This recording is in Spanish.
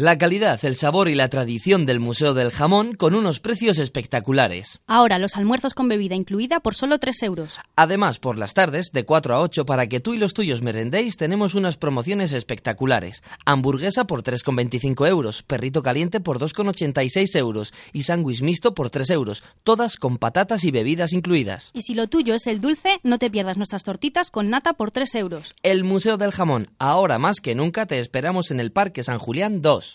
La calidad, el sabor y la tradición del Museo del Jamón con unos precios espectaculares. Ahora los almuerzos con bebida incluida por solo 3 euros. Además, por las tardes, de 4 a 8, para que tú y los tuyos merendéis, tenemos unas promociones espectaculares. Hamburguesa por 3,25 euros, perrito caliente por 2,86 euros y sándwich mixto por 3 euros, todas con patatas y bebidas incluidas. Y si lo tuyo es el dulce, no te pierdas nuestras tortitas con nata por 3 euros. El Museo del Jamón, ahora más que nunca te esperamos en el Parque San Julián 2.